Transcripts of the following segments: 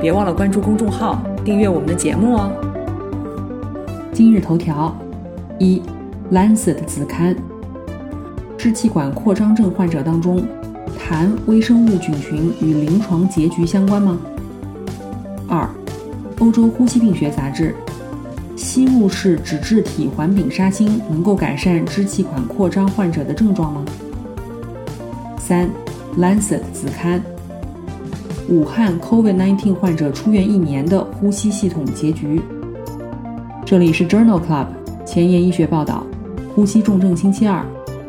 别忘了关注公众号，订阅我们的节目哦。今日头条：一，《Lancet》子刊，支气管扩张症患者当中，痰微生物菌群与临床结局相关吗？二，《欧洲呼吸病学杂志》，吸入式脂质体环丙沙星能够改善支气管扩张患者的症状吗？三，《Lancet》子刊。武汉 COVID-19 患者出院一年的呼吸系统结局。这里是 Journal Club 前沿医学报道，呼吸重症星期二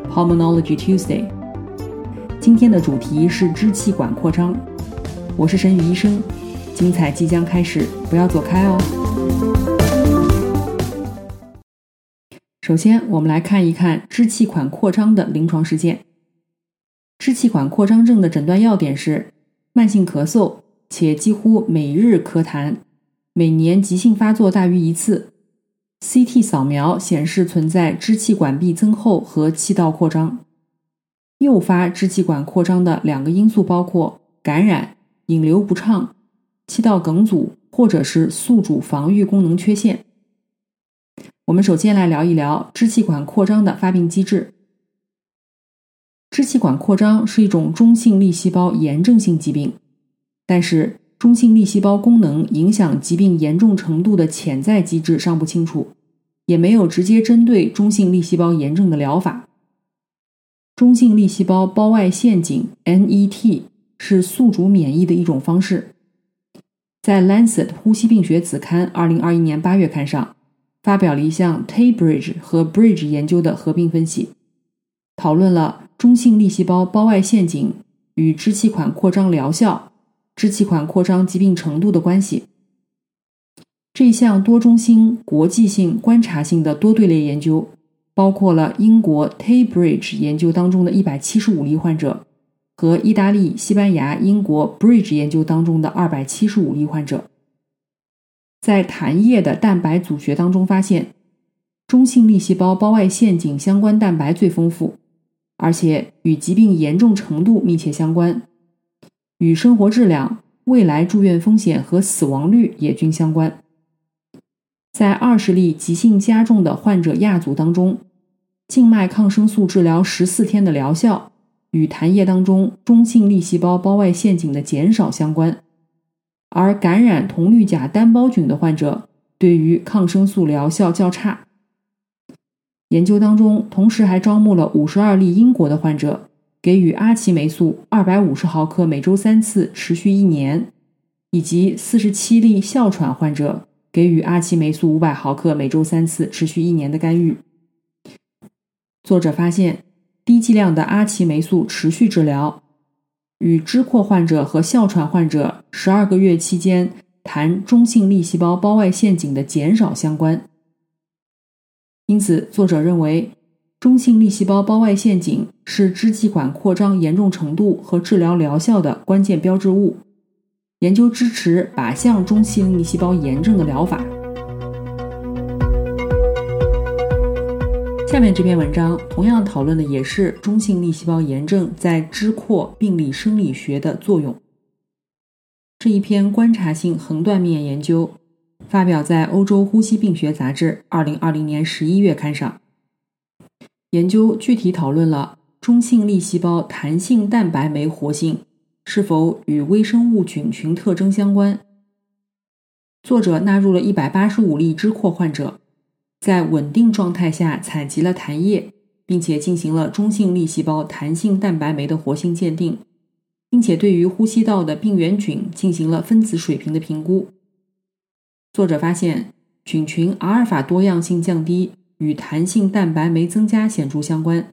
，Pulmonology Tuesday。今天的主题是支气管扩张。我是沈宇医生，精彩即将开始，不要走开哦。首先，我们来看一看支气管扩张的临床实践。支气管扩张症的诊断要点是。慢性咳嗽，且几乎每日咳痰，每年急性发作大于一次。CT 扫描显示存在支气管壁增厚和气道扩张。诱发支气管扩张的两个因素包括感染、引流不畅、气道梗阻，或者是宿主防御功能缺陷。我们首先来聊一聊支气管扩张的发病机制。支气管扩张是一种中性粒细胞炎症性疾病，但是中性粒细胞功能影响疾病严重程度的潜在机制尚不清楚，也没有直接针对中性粒细胞炎症的疗法。中性粒细胞胞外陷阱 （NET） 是宿主免疫的一种方式。在《Lancet 呼吸病学》子刊2021年8月刊上，发表了一项 Taybridge 和 Bridge 研究的合并分析，讨论了。中性粒细胞胞外陷阱与支气管扩张疗效、支气管扩张疾病程度的关系。这项多中心、国际性、观察性的多对列研究，包括了英国 Taybridge 研究当中的一百七十五例患者和意大利、西班牙、英国 Bridge 研究当中的二百七十五例患者。在痰液的蛋白组学当中发现，中性粒细胞胞外陷阱相关蛋白最丰富。而且与疾病严重程度密切相关，与生活质量、未来住院风险和死亡率也均相关。在二十例急性加重的患者亚组当中，静脉抗生素治疗十四天的疗效与痰液当中中性粒细胞胞外陷阱的减少相关，而感染铜绿假单胞菌的患者对于抗生素疗效较差。研究当中，同时还招募了五十二例英国的患者，给予阿奇霉素二百五十毫克每周三次，持续一年；以及四十七例哮喘患者，给予阿奇霉素五百毫克每周三次，持续一年的干预。作者发现，低剂量的阿奇霉素持续治疗，与支扩患者和哮喘患者十二个月期间痰中性粒细胞胞外陷阱的减少相关。因此，作者认为，中性粒细胞胞外陷阱是支气管扩张严重程度和治疗疗效的关键标志物。研究支持靶向中性粒细胞炎症的疗法。下面这篇文章同样讨论的也是中性粒细胞炎症在支扩病理生理学的作用。这一篇观察性横断面研究。发表在《欧洲呼吸病学杂志》二零二零年十一月刊上。研究具体讨论了中性粒细胞弹性蛋白酶活性是否与微生物菌群特征相关。作者纳入了一百八十五例支扩患者，在稳定状态下采集了痰液，并且进行了中性粒细胞弹性蛋白酶的活性鉴定，并且对于呼吸道的病原菌进行了分子水平的评估。作者发现，菌群阿尔法多样性降低与弹性蛋白酶增加显著相关，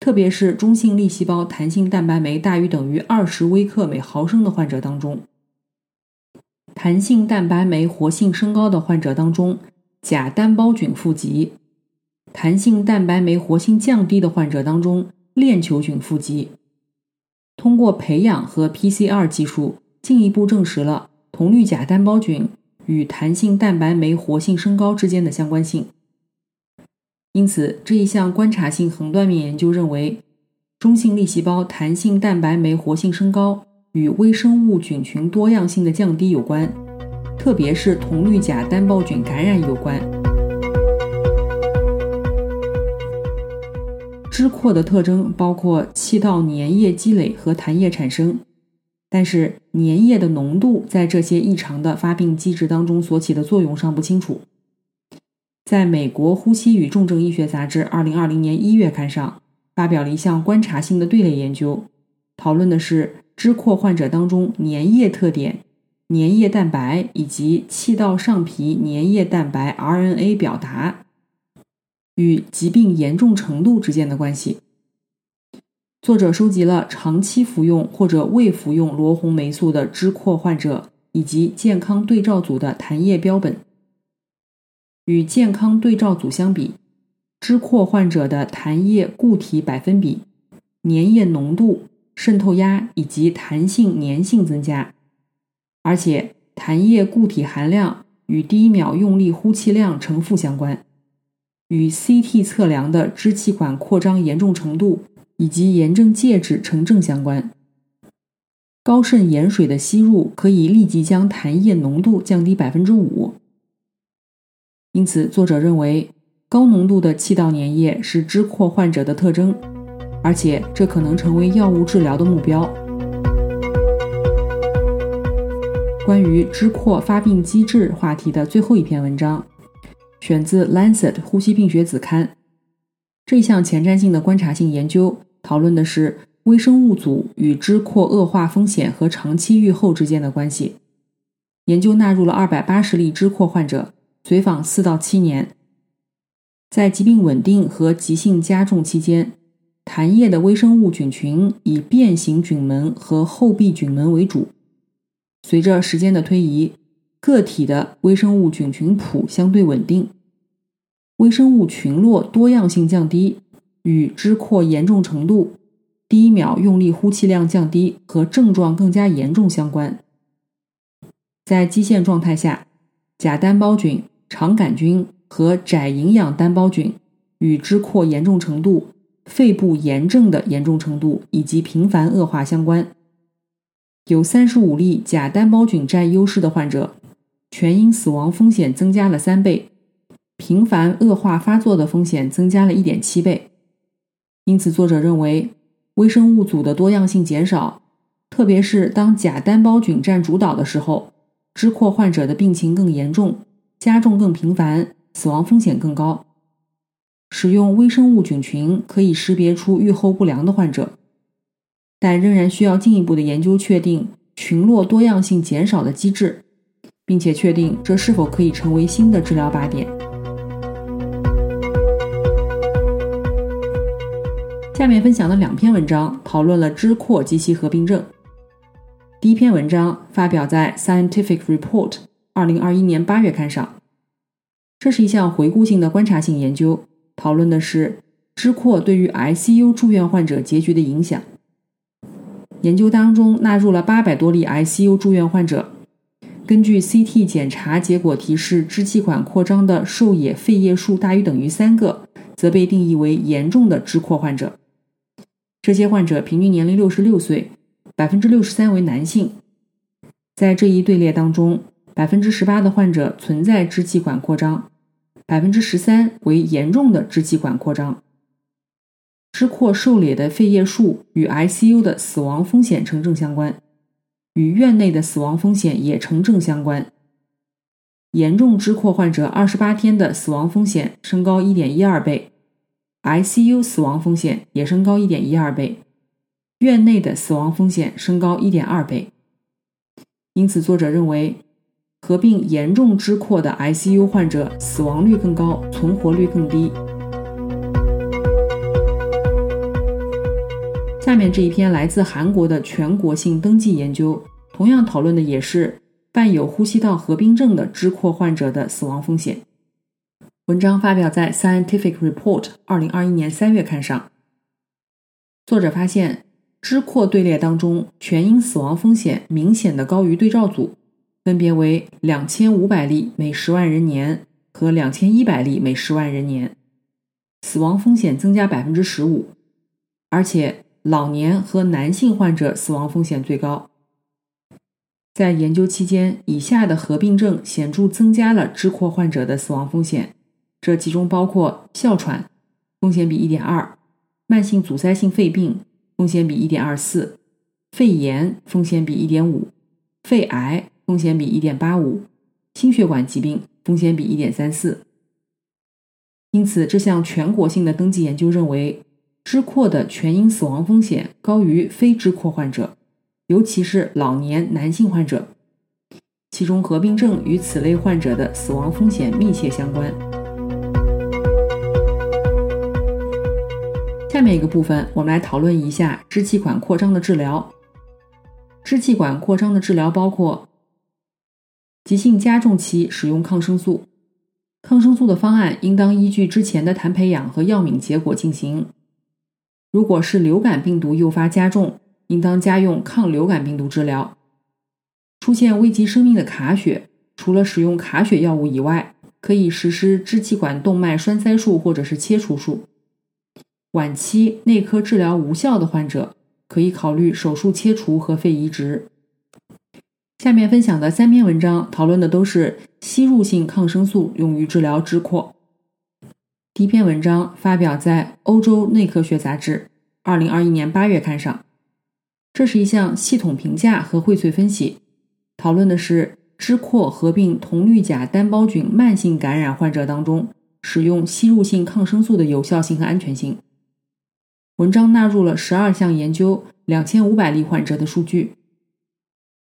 特别是中性粒细胞弹性蛋白酶大于等于二十微克每毫升的患者当中，弹性蛋白酶活性升高的患者当中，假单胞菌富集；弹性蛋白酶活性降低的患者当中，链球菌富集。通过培养和 PCR 技术，进一步证实了铜绿假单胞菌与弹性蛋白酶活性升高之间的相关性。因此，这一项观察性横断面研究认为，中性粒细胞弹性蛋白酶活性升高与微生物菌群多样性的降低有关，特别是铜绿假单胞菌感染有关。支扩的特征包括气道粘液积累和痰液产生，但是粘液的浓度在这些异常的发病机制当中所起的作用尚不清楚。在美国呼吸与重症医学杂志二零二零年一月刊上发表了一项观察性的队列研究，讨论的是支扩患者当中粘液特点、粘液蛋白以及气道上皮粘液蛋白 RNA 表达与疾病严重程度之间的关系。作者收集了长期服用或者未服用罗红霉素的支扩患者以及健康对照组的痰液标本。与健康对照组相比，支扩患者的痰液固体百分比、粘液浓度、渗透压以及弹性粘性增加，而且痰液固体含量与第一秒用力呼气量呈负相关，与 CT 测量的支气管扩张严重程度以及炎症介质呈正相关。高渗盐水的吸入可以立即将痰液浓度降低百分之五。因此，作者认为高浓度的气道粘液是支扩患者的特征，而且这可能成为药物治疗的目标。关于支扩发病机制话题的最后一篇文章，选自《Lancet 呼吸病学子刊》。这项前瞻性的观察性研究讨论的是微生物组与支扩恶化风险和长期预后之间的关系。研究纳入了二百八十例支扩患者。随访四到七年，在疾病稳定和急性加重期间，痰液的微生物菌群以变形菌门和后壁菌门为主。随着时间的推移，个体的微生物菌群谱相对稳定，微生物群落多样性降低，与支扩严重程度、第一秒用力呼气量降低和症状更加严重相关。在基线状态下，假单胞菌。肠杆菌和窄营养单胞菌与支扩严重程度、肺部炎症的严重程度以及频繁恶化相关。有三十五例假单胞菌占优势的患者，全因死亡风险增加了三倍，频繁恶化发作的风险增加了一点七倍。因此，作者认为微生物组的多样性减少，特别是当假单胞菌占主导的时候，支扩患者的病情更严重。加重更频繁，死亡风险更高。使用微生物菌群可以识别出预后不良的患者，但仍然需要进一步的研究确定群落多样性减少的机制，并且确定这是否可以成为新的治疗靶点。下面分享的两篇文章讨论了支扩及其合并症。第一篇文章发表在《Scientific Report》。二零二一年八月刊上，这是一项回顾性的观察性研究，讨论的是支扩对于 ICU 住院患者结局的影响。研究当中纳入了八百多例 ICU 住院患者，根据 CT 检查结果提示支气管扩张的受野肺叶数大于等于三个，则被定义为严重的支扩患者。这些患者平均年龄六十六岁，百分之六十三为男性。在这一队列当中。百分之十八的患者存在支气管扩张，百分之十三为严重的支气管扩张。支扩受累的肺叶数与 ICU 的死亡风险呈正相关，与院内的死亡风险也呈正相关。严重支扩患者二十八天的死亡风险升高一点一二倍，ICU 死亡风险也升高一点一二倍，院内的死亡风险升高一点二倍。因此，作者认为。合并严重支扩的 ICU 患者死亡率更高，存活率更低。下面这一篇来自韩国的全国性登记研究，同样讨论的也是伴有呼吸道合并症的支扩患者的死亡风险。文章发表在《Scientific Report》二零二一年三月刊上。作者发现，支扩队列当中全因死亡风险明显的高于对照组，分别为两千五百例每十万人年和两千一百例每十万人年，死亡风险增加百分之十五，而且老年和男性患者死亡风险最高。在研究期间，以下的合并症显著增加了支扩患者的死亡风险，这其中包括哮喘，风险比一点二。慢性阻塞性肺病风险比一点二四，肺炎风险比一点五，肺癌风险比一点八五，心血管疾病风险比一点三四。因此，这项全国性的登记研究认为，支扩的全因死亡风险高于非支扩患者，尤其是老年男性患者，其中合并症与此类患者的死亡风险密切相关。下面一个部分，我们来讨论一下支气管扩张的治疗。支气管扩张的治疗包括急性加重期使用抗生素，抗生素的方案应当依据之前的谈培养和药敏结果进行。如果是流感病毒诱发加重，应当加用抗流感病毒治疗。出现危及生命的卡血，除了使用卡血药物以外，可以实施支气管动脉栓塞术或者是切除术。晚期内科治疗无效的患者，可以考虑手术切除和肺移植。下面分享的三篇文章讨论的都是吸入性抗生素用于治疗支扩。第一篇文章发表在《欧洲内科学杂志》二零二一年八月刊上，这是一项系统评价和荟萃分析，讨论的是支扩合并铜绿假单胞菌慢性感染患者当中使用吸入性抗生素的有效性和安全性。文章纳入了十二项研究、两千五百例患者的数据。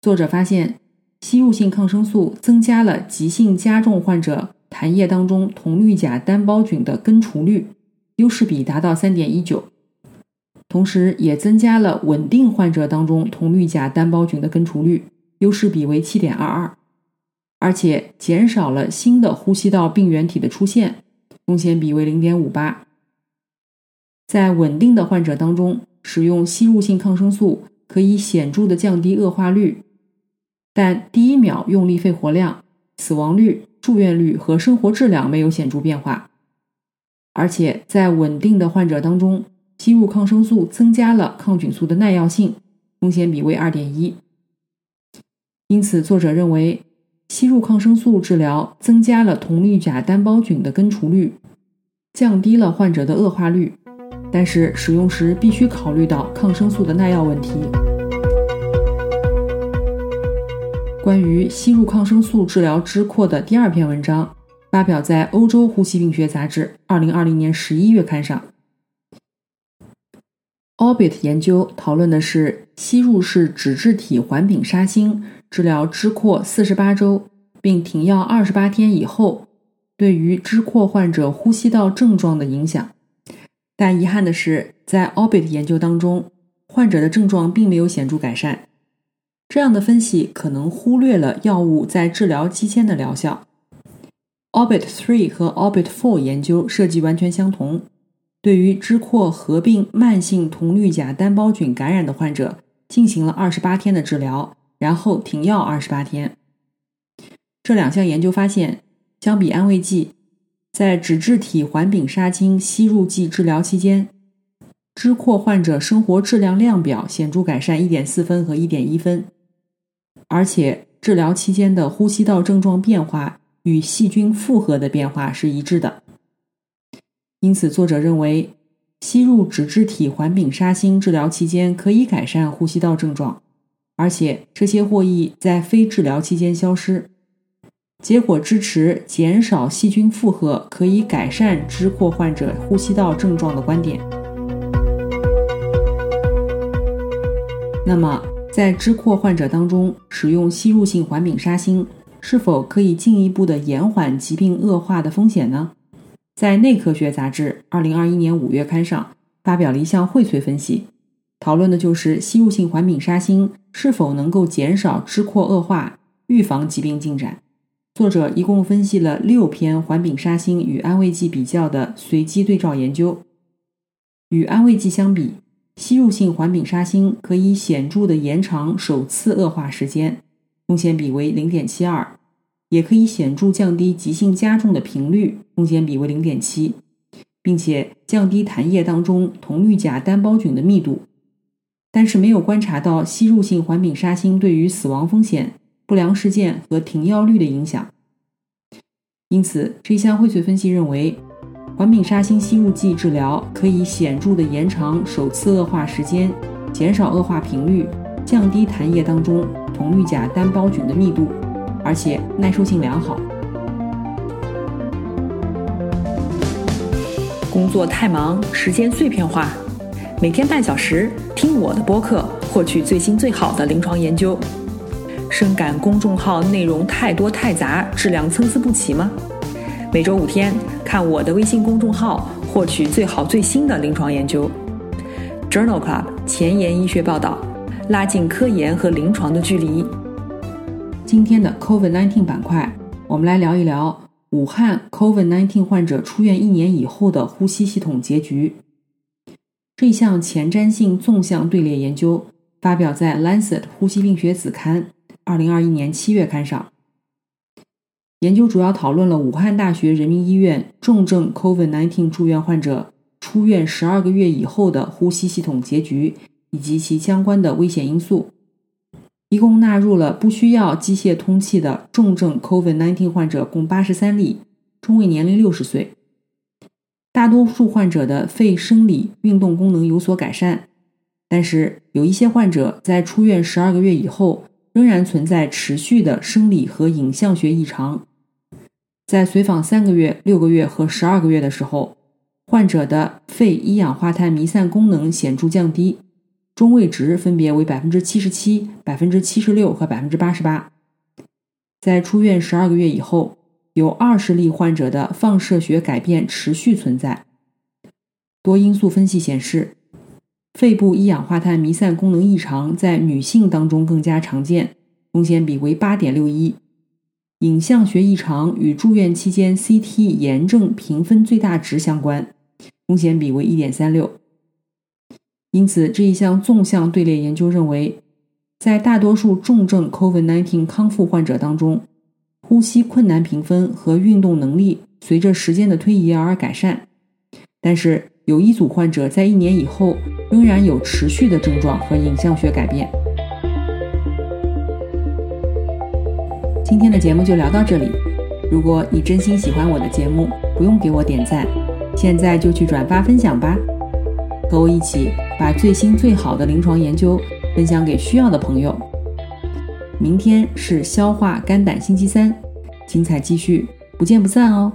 作者发现，吸入性抗生素增加了急性加重患者痰液当中铜绿钾单胞菌的根除率，优势比达到三点一九，同时也增加了稳定患者当中铜绿钾单胞菌的根除率，优势比为七点二二，而且减少了新的呼吸道病原体的出现，风险比为零点五八。在稳定的患者当中，使用吸入性抗生素可以显著的降低恶化率，但第一秒用力肺活量、死亡率、住院率和生活质量没有显著变化。而且在稳定的患者当中，吸入抗生素增加了抗菌素的耐药性，风险比为二点一。因此，作者认为吸入抗生素治疗增加了铜绿假单胞菌的根除率，降低了患者的恶化率。但是使用时必须考虑到抗生素的耐药问题。关于吸入抗生素治疗支扩的第二篇文章发表在《欧洲呼吸病学杂志》二零二零年十一月刊上。Orbit 研究讨论的是吸入式脂质体环丙沙星治疗支扩四十八周并停药二十八天以后，对于支扩患者呼吸道症状的影响。但遗憾的是，在 Orbit 研究当中，患者的症状并没有显著改善。这样的分析可能忽略了药物在治疗期间的疗效。Orbit Three 和 Orbit Four 研究设计完全相同，对于支扩合并慢性铜绿假单胞菌感染的患者进行了二十八天的治疗，然后停药二十八天。这两项研究发现，相比安慰剂。在脂质体环丙沙星吸入剂治疗期间，支扩患者生活质量量表显著改善一点四分和一点一分，而且治疗期间的呼吸道症状变化与细菌负荷的变化是一致的。因此，作者认为吸入脂质体环丙沙星治疗期间可以改善呼吸道症状，而且这些获益在非治疗期间消失。结果支持减少细菌负荷可以改善支扩患者呼吸道症状的观点。那么，在支扩患者当中使用吸入性环丙沙星，是否可以进一步的延缓疾病恶化的风险呢？在内科学杂志二零二一年五月刊上发表了一项荟萃分析，讨论的就是吸入性环丙沙星是否能够减少支扩恶化。预防疾病进展。作者一共分析了六篇环丙沙星与安慰剂比较的随机对照研究。与安慰剂相比，吸入性环丙沙星可以显著的延长首次恶化时间，风险比为零点七二，也可以显著降低急性加重的频率，风险比为零点七，并且降低痰液当中铜绿钾单胞菌的密度。但是没有观察到吸入性环丙沙星对于死亡风险、不良事件和停药率的影响。因此，这项荟萃分析认为，环丙沙星吸入剂治疗可以显著的延长首次恶化时间，减少恶化频率，降低痰液当中铜绿钾单胞菌的密度，而且耐受性良好。工作太忙，时间碎片化。每天半小时听我的播客，获取最新最好的临床研究。深感公众号内容太多太杂，质量参差不齐吗？每周五天看我的微信公众号，获取最好最新的临床研究。Journal Club 前沿医学报道，拉近科研和临床的距离。今天的 COVID-19 板块，我们来聊一聊武汉 COVID-19 患者出院一年以后的呼吸系统结局。这项前瞻性纵向队列研究发表在《Lancet 呼吸病学》子刊，二零二一年七月刊上。研究主要讨论了武汉大学人民医院重症 COVID-19 住院患者出院十二个月以后的呼吸系统结局以及其相关的危险因素。一共纳入了不需要机械通气的重症 COVID-19 患者共八十三例，中位年龄六十岁。大多数患者的肺生理运动功能有所改善，但是有一些患者在出院十二个月以后，仍然存在持续的生理和影像学异常。在随访三个月、六个月和十二个月的时候，患者的肺一氧化碳弥散功能显著降低，中位值分别为百分之七十七、百分之七十六和百分之八十八。在出院十二个月以后。有二十例患者的放射学改变持续存在。多因素分析显示，肺部一氧化碳弥散功能异常在女性当中更加常见，风险比为八点六一。影像学异常与住院期间 CT 炎症评分最大值相关，风险比为一点三六。因此，这一项纵向队列研究认为，在大多数重症 COVID-19 康复患者当中。呼吸困难评分和运动能力随着时间的推移而改善，但是有一组患者在一年以后仍然有持续的症状和影像学改变。今天的节目就聊到这里。如果你真心喜欢我的节目，不用给我点赞，现在就去转发分享吧，和我一起把最新最好的临床研究分享给需要的朋友。明天是消化肝胆星期三，精彩继续，不见不散哦。